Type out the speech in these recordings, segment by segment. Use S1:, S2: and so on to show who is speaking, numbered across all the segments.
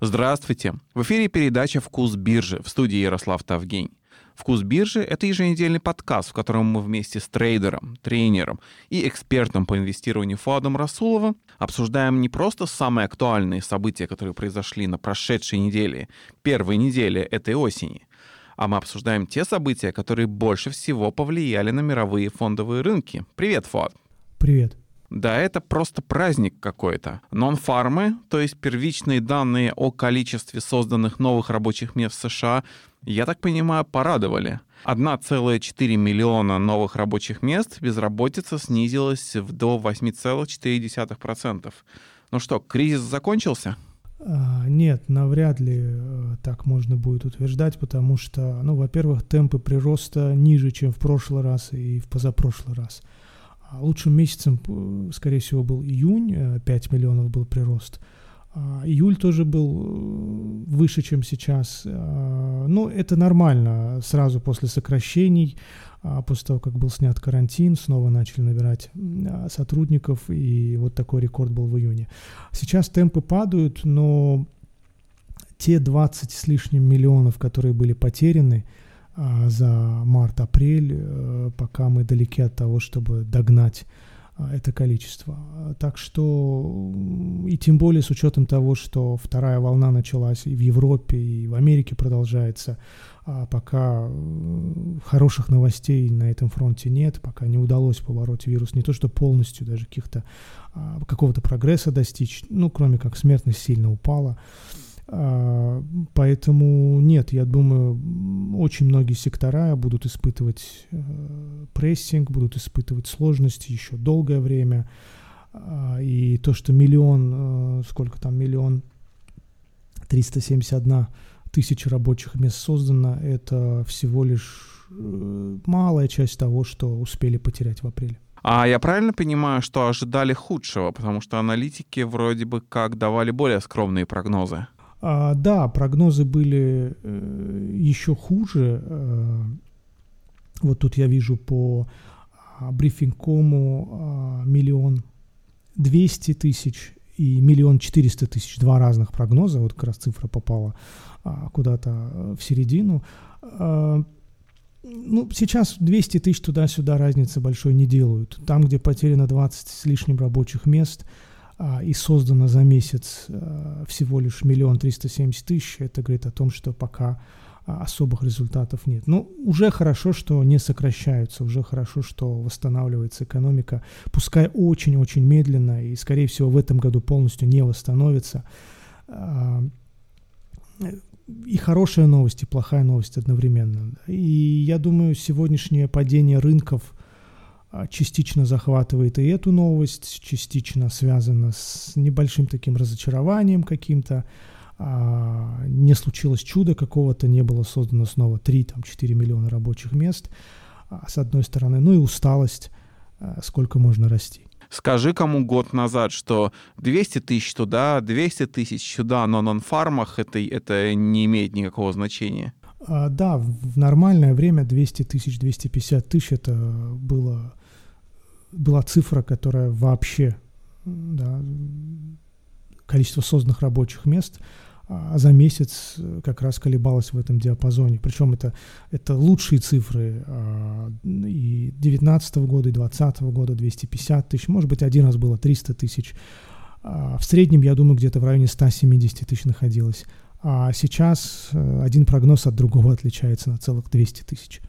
S1: Здравствуйте! В эфире передача «Вкус биржи» в студии Ярослав Тавгень. «Вкус биржи» — это еженедельный подкаст, в котором мы вместе с трейдером, тренером и экспертом по инвестированию Фуадом Расуловым обсуждаем не просто самые актуальные события, которые произошли на прошедшей неделе, первой неделе этой осени, а мы обсуждаем те события, которые больше всего повлияли на мировые фондовые рынки. Привет, Фуад!
S2: Привет!
S1: Да, это просто праздник какой-то. Нон-фармы, то есть первичные данные о количестве созданных новых рабочих мест в США, я так понимаю, порадовали. 1,4 миллиона новых рабочих мест, безработица снизилась до 8,4%. Ну что, кризис закончился?
S2: А, нет, навряд ли э, так можно будет утверждать, потому что, ну, во-первых, темпы прироста ниже, чем в прошлый раз и в позапрошлый раз. А лучшим месяцем, э, скорее всего, был июнь, 5 э, миллионов был прирост. А июль тоже был э, выше, чем сейчас. А, ну, это нормально. Сразу после сокращений, после того, как был снят карантин, снова начали набирать сотрудников, и вот такой рекорд был в июне. Сейчас темпы падают, но те 20 с лишним миллионов, которые были потеряны, за март-апрель, э, пока мы далеки от того, чтобы догнать а, это количество. Так что, и тем более с учетом того, что вторая волна началась и в Европе, и в Америке продолжается, а пока хороших новостей на этом фронте нет, пока не удалось побороть вирус, не то что полностью даже каких-то какого-то прогресса достичь, ну, кроме как смертность сильно упала, а, поэтому нет, я думаю, очень многие сектора будут испытывать э, прессинг, будут испытывать сложности еще долгое время. А, и то, что миллион, э, сколько там, миллион 371 тысяча рабочих мест создано, это всего лишь э, малая часть того, что успели потерять в апреле.
S1: А я правильно понимаю, что ожидали худшего, потому что аналитики вроде бы как давали более скромные прогнозы?
S2: А, да, прогнозы были э, еще хуже. Э, вот тут я вижу по а, брифингкому а, миллион двести тысяч и миллион четыреста тысяч. Два разных прогноза. Вот как раз цифра попала а, куда-то в середину. А, ну, сейчас 200 тысяч туда-сюда разницы большой не делают. Там, где потеряно 20 с лишним рабочих мест – и создано за месяц а, всего лишь миллион триста семьдесят тысяч, это говорит о том, что пока а, особых результатов нет. Но ну, уже хорошо, что не сокращаются, уже хорошо, что восстанавливается экономика, пускай очень-очень медленно и, скорее всего, в этом году полностью не восстановится. И хорошая новость, и плохая новость одновременно. И я думаю, сегодняшнее падение рынков – а, частично захватывает и эту новость, частично связана с небольшим таким разочарованием каким-то. А, не случилось чудо какого-то, не было создано снова 3-4 миллиона рабочих мест, а, с одной стороны, ну и усталость, сколько можно расти.
S1: Скажи кому год назад, что 200 тысяч туда, 200 тысяч сюда на нон-фармах, это, это не имеет никакого значения.
S2: А, да, в нормальное время 200 тысяч, 250 тысяч это было была цифра, которая вообще, да, количество созданных рабочих мест а за месяц э, как раз колебалось в этом диапазоне. Причем это, это лучшие цифры а, и 19 года, и 20 года 250 тысяч, может быть, один раз было 300 тысяч. В среднем, я думаю, где-то в районе 170 тысяч находилось. А сейчас э, один прогноз от другого отличается на целых 200 тысяч.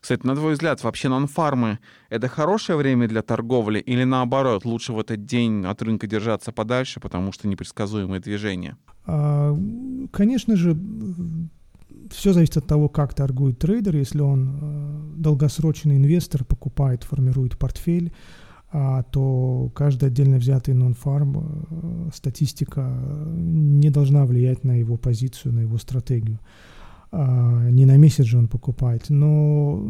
S1: Кстати, на твой взгляд, вообще нон-фармы — это хорошее время для торговли или наоборот, лучше в этот день от рынка держаться подальше, потому что непредсказуемые движения?
S2: А, конечно же, все зависит от того, как торгует трейдер. Если он э, долгосрочный инвестор, покупает, формирует портфель, то каждый отдельно взятый нон-фарм, э, статистика не должна влиять на его позицию, на его стратегию. А, не на месяц же он покупает. Но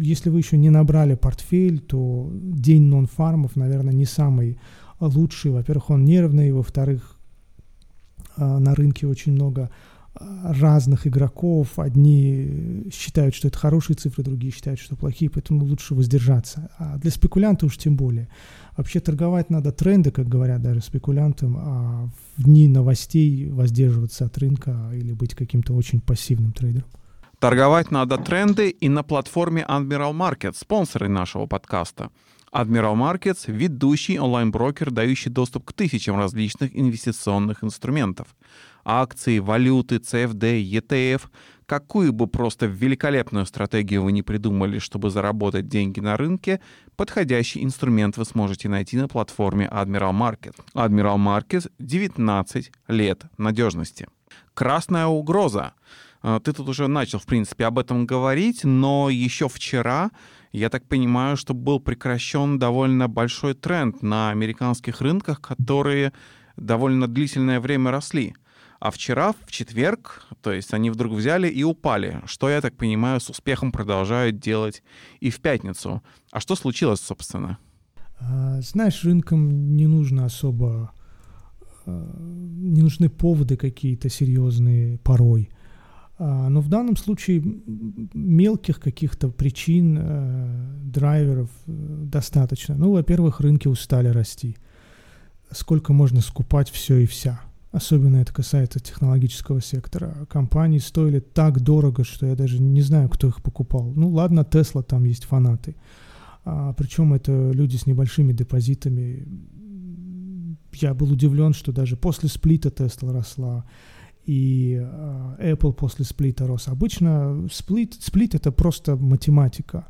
S2: если вы еще не набрали портфель, то день нон-фармов, наверное, не самый лучший. Во-первых, он нервный, во-вторых, а, на рынке очень много разных игроков. Одни считают, что это хорошие цифры, другие считают, что плохие, поэтому лучше воздержаться. А для спекулянта уж тем более. Вообще торговать надо тренды, как говорят даже спекулянтам, а в дни новостей воздерживаться от рынка или быть каким-то очень пассивным трейдером.
S1: Торговать надо тренды и на платформе Admiral Market, спонсоры нашего подкаста. Admiral Markets — ведущий онлайн-брокер, дающий доступ к тысячам различных инвестиционных инструментов. Акции, валюты, CFD, ETF. Какую бы просто великолепную стратегию вы не придумали, чтобы заработать деньги на рынке, подходящий инструмент вы сможете найти на платформе Admiral Market. Admiral Markets — 19 лет надежности. Красная угроза. А, ты тут уже начал, в принципе, об этом говорить, но еще вчера я так понимаю, что был прекращен довольно большой тренд на американских рынках, которые довольно длительное время росли. А вчера, в четверг, то есть они вдруг взяли и упали, что, я так понимаю, с успехом продолжают делать и в пятницу. А что случилось, собственно?
S2: А, знаешь, рынкам не нужно особо, а, не нужны поводы какие-то серьезные порой. А, но в данном случае мелких каких-то причин, драйверов э, достаточно. Ну, во-первых, рынки устали расти. Сколько можно скупать все и вся? Особенно это касается технологического сектора. Компании стоили так дорого, что я даже не знаю, кто их покупал. Ну ладно, Тесла, там есть фанаты. А, причем это люди с небольшими депозитами. Я был удивлен, что даже после сплита Тесла росла и э, Apple после сплита рос. Обычно сплит, сплит это просто математика.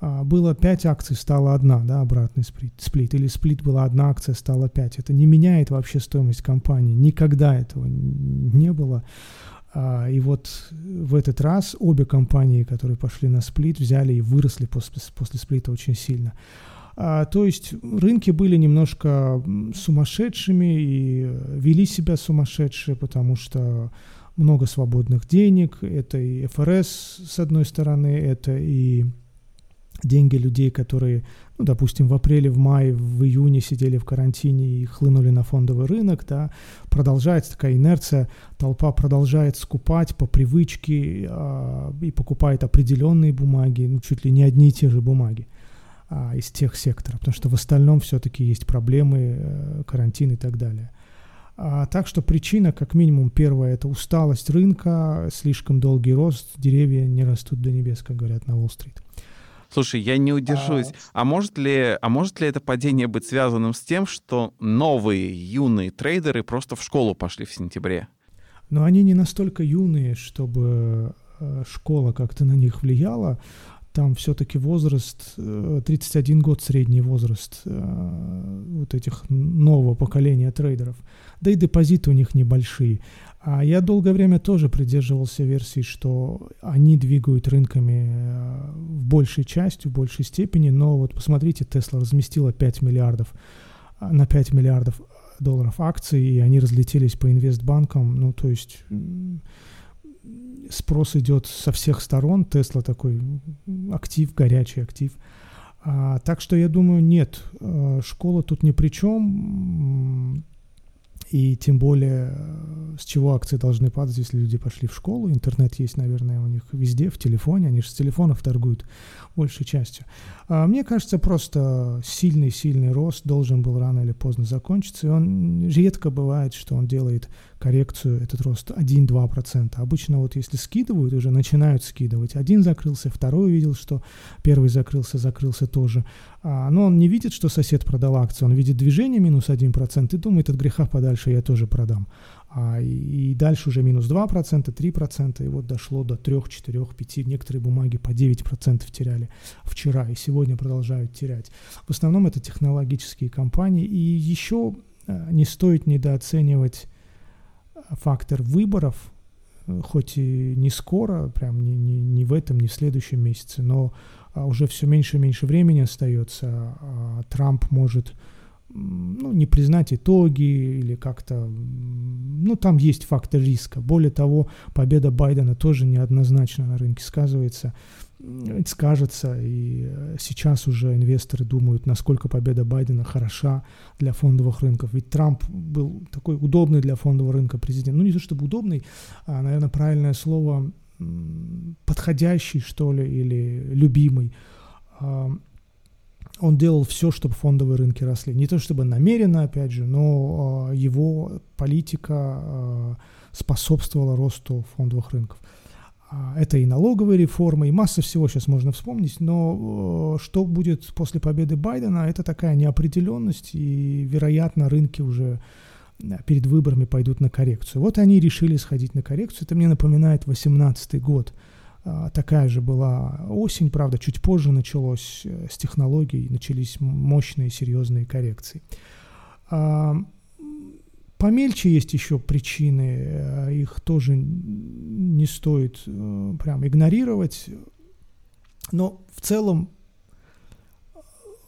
S2: А, было 5 акций, стало одна, да, обратный сплит, сплит. Или сплит была одна акция, стало 5. Это не меняет вообще стоимость компании. Никогда этого не было. А, и вот в этот раз обе компании, которые пошли на сплит, взяли и выросли после, после сплита очень сильно. А, то есть рынки были немножко сумасшедшими и вели себя сумасшедшие, потому что много свободных денег, это и ФРС с одной стороны, это и деньги людей, которые, ну, допустим, в апреле, в мае, в июне сидели в карантине и хлынули на фондовый рынок, да, продолжается такая инерция, толпа продолжает скупать по привычке э, и покупает определенные бумаги, ну, чуть ли не одни и те же бумаги а, из тех секторов, потому что в остальном все-таки есть проблемы, э, карантин и так далее. А, так что причина, как минимум, первая, это усталость рынка, слишком долгий рост, деревья не растут до небес, как говорят на Уолл-стрит.
S1: Слушай, я не удержусь. А... может ли, а может ли это падение быть связанным с тем, что новые юные трейдеры просто в школу пошли в сентябре?
S2: Но они не настолько юные, чтобы э, школа как-то на них влияла там все-таки возраст, 31 э, год средний возраст э, вот этих нового поколения трейдеров. Да и депозиты у них небольшие. А я долгое время тоже придерживался версии, что они двигают рынками э, в большей части, в большей степени, но вот посмотрите, Тесла разместила 5 миллиардов на 5 миллиардов долларов акций, и они разлетелись по инвестбанкам, ну то есть спрос идет со всех сторон. Тесла такой актив, горячий актив. А, так что я думаю, нет, э, школа тут ни при чем. И тем более, э, с чего акции должны падать, если люди пошли в школу. Интернет есть, наверное, у них везде, в телефоне. Они же с телефонов торгуют большей частью. А мне кажется, просто сильный-сильный рост должен был рано или поздно закончиться. И он редко бывает, что он делает коррекцию, этот рост 1-2%. Обычно вот если скидывают, уже начинают скидывать. Один закрылся, второй увидел, что первый закрылся, закрылся тоже. А, но он не видит, что сосед продал акцию, он видит движение минус 1% и думает, от греха подальше я тоже продам. А, и, и дальше уже минус 2%, 3%, и вот дошло до 3, 4, 5, некоторые бумаги по 9% теряли вчера и сегодня продолжают терять. В основном это технологические компании, и еще а, не стоит недооценивать фактор выборов, хоть и не скоро, прям не, не, не в этом, не в следующем месяце, но а, уже все меньше и меньше времени остается. А Трамп может ну, не признать итоги или как-то, ну, там есть фактор риска. Более того, победа Байдена тоже неоднозначно на рынке сказывается, скажется, и э, сейчас уже инвесторы думают, насколько победа Байдена хороша для фондовых рынков. Ведь Трамп был такой удобный для фондового рынка президент. Ну, не то чтобы удобный, а, наверное, правильное слово подходящий, что ли, или любимый он делал все, чтобы фондовые рынки росли. Не то чтобы намеренно, опять же, но э, его политика э, способствовала росту фондовых рынков. А, это и налоговые реформы, и масса всего сейчас можно вспомнить, но что будет после победы Байдена, это такая неопределенность, и, вероятно, рынки уже перед выборами пойдут на коррекцию. Вот они решили сходить на коррекцию. Это мне напоминает 2018 год. А, такая же была осень, правда, чуть позже началось э, с технологий, начались мощные серьезные коррекции. А, помельче есть еще причины, э, их тоже не стоит э, прям игнорировать, но в целом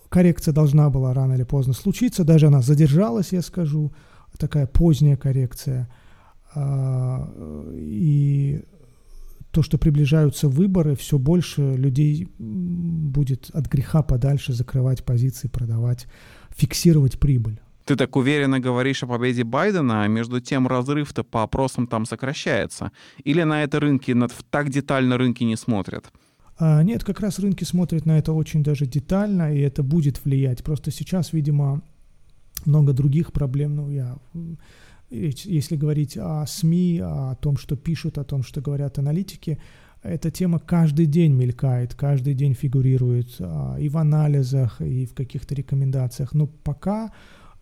S2: коррекция должна была рано или поздно случиться, даже она задержалась, я скажу, такая поздняя коррекция. А, и то, что приближаются выборы, все больше людей будет от греха подальше закрывать позиции, продавать, фиксировать прибыль.
S1: Ты так уверенно говоришь о победе Байдена, а между тем разрыв-то по опросам там сокращается. Или на это рынки, так детально рынки не смотрят?
S2: А, нет, как раз рынки смотрят на это очень даже детально, и это будет влиять. Просто сейчас, видимо, много других проблем. Ну, я если говорить о СМИ, о том, что пишут, о том, что говорят аналитики, эта тема каждый день мелькает, каждый день фигурирует а, и в анализах, и в каких-то рекомендациях. Но пока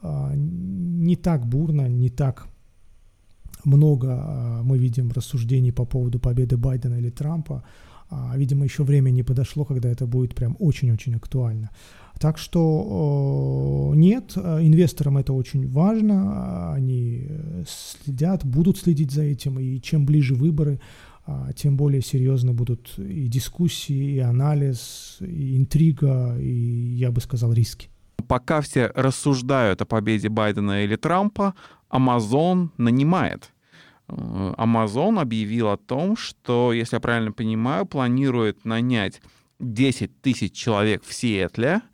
S2: а, не так бурно, не так много а, мы видим рассуждений по поводу победы Байдена или Трампа. Видимо, еще время не подошло, когда это будет прям очень-очень актуально. Так что нет, инвесторам это очень важно, они следят, будут следить за этим, и чем ближе выборы, а, тем более серьезно будут и дискуссии, и анализ, и интрига, и, я бы сказал, риски.
S1: Пока все рассуждают о победе Байдена или Трампа, Amazon нанимает. Э, Amazon объявил о том, что, если я правильно понимаю, планирует нанять 10 тысяч человек в Сиэтле –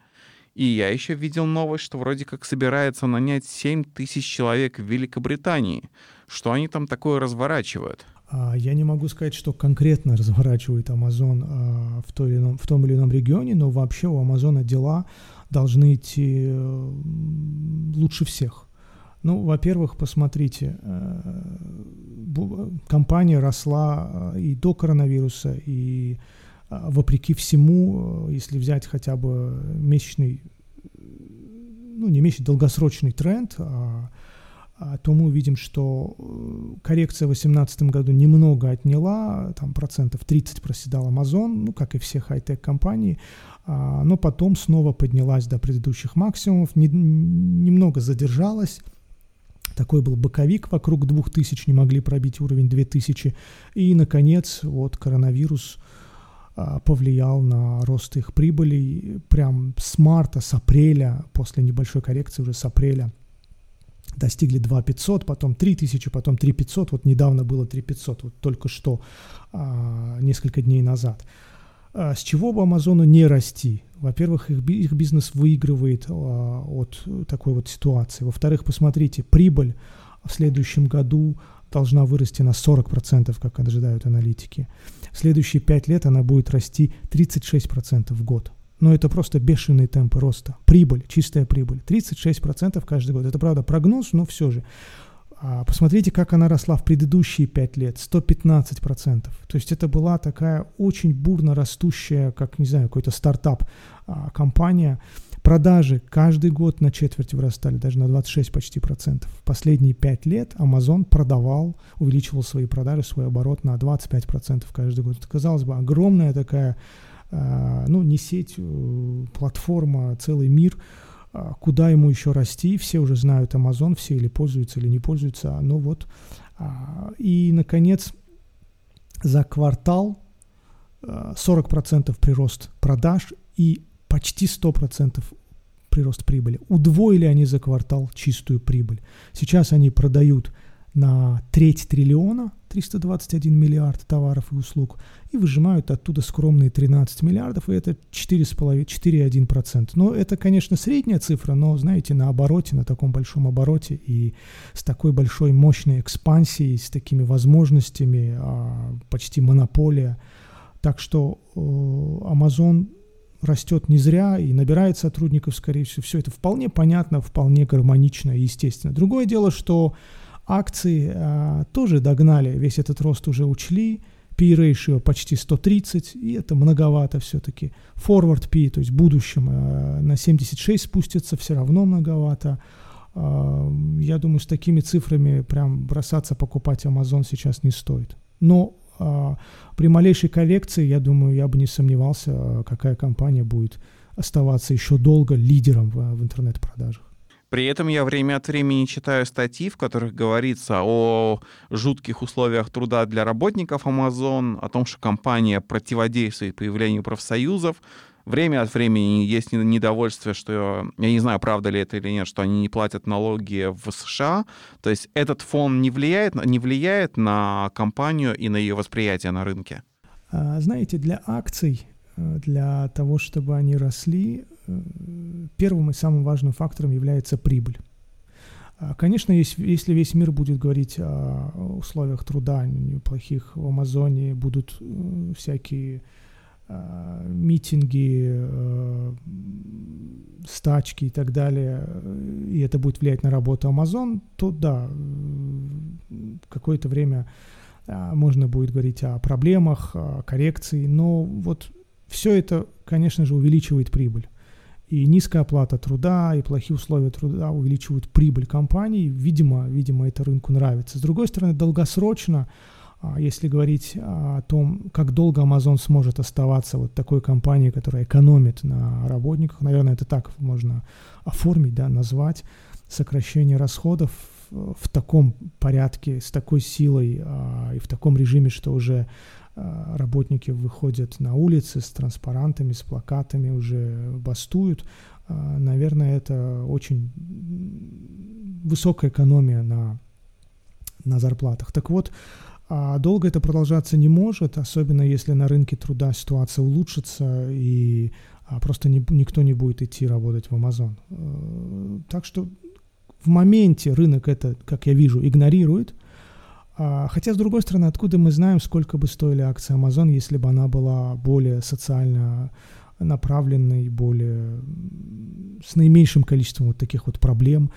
S1: и я еще видел новость, что вроде как собирается нанять 7 тысяч человек в Великобритании. Что они там такое разворачивают?
S2: А, я не могу сказать, что конкретно разворачивает Amazon а, в, той или ином, в том или ином регионе, но вообще у Амазона дела должны идти э, лучше всех. Ну, во-первых, посмотрите, э, компания росла э, и до коронавируса, и а, вопреки всему, э, если взять хотя бы месячный, ну не месячный, долгосрочный тренд, а, а, то мы увидим, что э, коррекция в 2018 году немного отняла, там процентов 30 проседал Amazon, ну как и все хай-тек компании, а, но потом снова поднялась до предыдущих максимумов, не, немного задержалась, такой был боковик вокруг 2000, не могли пробить уровень 2000. И, наконец, вот коронавирус а, повлиял на рост их прибылей прям с марта, с апреля, после небольшой коррекции уже с апреля достигли 2 500, потом 3 тысячи, потом 3 500, вот недавно было 3 500, вот только что, а, несколько дней назад. А, с чего бы Амазону не расти? Во-первых, их, их бизнес выигрывает а, от такой вот ситуации. Во-вторых, посмотрите, прибыль в следующем году должна вырасти на 40%, как ожидают аналитики. В следующие 5 лет она будет расти 36% в год. Но это просто бешеные темпы роста. Прибыль, чистая прибыль. 36% каждый год. Это, правда, прогноз, но все же. А посмотрите, как она росла в предыдущие 5 лет. 115%. То есть это была такая очень бурно растущая, как, не знаю, какой-то стартап а, компания. Продажи каждый год на четверть вырастали, даже на 26 почти процентов. Последние 5 лет Amazon продавал, увеличивал свои продажи, свой оборот на 25 процентов каждый год. Это, казалось бы, огромная такая, э, ну, не сеть, э, платформа, целый мир, э, куда ему еще расти. Все уже знают Amazon, все или пользуются, или не пользуются. Ну вот. Э, и, наконец, за квартал 40% прирост продаж и почти 100% прирост прибыли. Удвоили они за квартал чистую прибыль. Сейчас они продают на треть триллиона, 321 миллиард товаров и услуг, и выжимают оттуда скромные 13 миллиардов, и это 4,1%. Но это, конечно, средняя цифра, но, знаете, на обороте, на таком большом обороте и с такой большой мощной экспансией, с такими возможностями, а, почти монополия. Так что Amazon растет не зря и набирает сотрудников, скорее всего. Все это вполне понятно, вполне гармонично и естественно. Другое дело, что акции а, тоже догнали, весь этот рост уже учли, P-ratio почти 130, и это многовато все-таки. Forward P, то есть в будущем а, на 76 спустится, все равно многовато. А, я думаю, с такими цифрами прям бросаться покупать Amazon сейчас не стоит. Но при малейшей коррекции, я думаю, я бы не сомневался, а, какая компания будет оставаться еще долго лидером в, в интернет-продажах.
S1: При этом я время от времени читаю статьи, в которых говорится о жутких условиях труда для работников Amazon, о том, что компания противодействует появлению профсоюзов. Время от времени есть недовольство, что, я не знаю, правда ли это или нет, что они не платят налоги в США. То есть этот фон не влияет, не влияет на компанию и на ее восприятие на рынке?
S2: А, знаете, для акций, э, для того, чтобы они росли, Э, первым и самым важным фактором является прибыль. А, конечно, если весь мир будет говорить о условиях труда неплохих в Амазоне, будут э, всякие митинги, э, стачки и так далее, и это будет влиять на работу Amazon, то да, какое-то время можно будет говорить о проблемах, о коррекции, но вот все это, конечно же, увеличивает прибыль. И низкая оплата труда, и плохие условия труда увеличивают прибыль компаний. Видимо, видимо, это рынку нравится. С другой стороны, долгосрочно, если говорить о том, как долго Amazon сможет оставаться вот такой компанией, которая экономит на работниках, наверное, это так можно оформить, да, назвать, сокращение расходов в таком порядке, с такой силой а, и в таком режиме, что уже а, работники выходят на улицы с транспарантами, с плакатами, уже бастуют. А, наверное, это очень высокая экономия на, на зарплатах. Так вот, а долго это продолжаться не может, особенно если на рынке труда ситуация улучшится и просто не, никто не будет идти работать в Amazon. Э, так что в моменте рынок это, как я вижу, игнорирует, а, хотя, с другой стороны, откуда мы знаем, сколько бы стоили акции Amazon, если бы она была более социально направленной, более с наименьшим количеством вот таких вот проблем,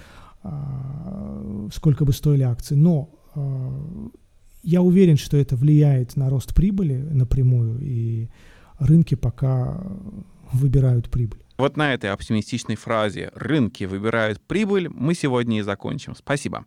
S2: а, сколько бы стоили акции. Но а, я уверен, что это влияет на рост прибыли напрямую, и рынки пока выбирают прибыль.
S1: Вот на этой оптимистичной фразе «рынки выбирают прибыль» мы сегодня и закончим. Спасибо.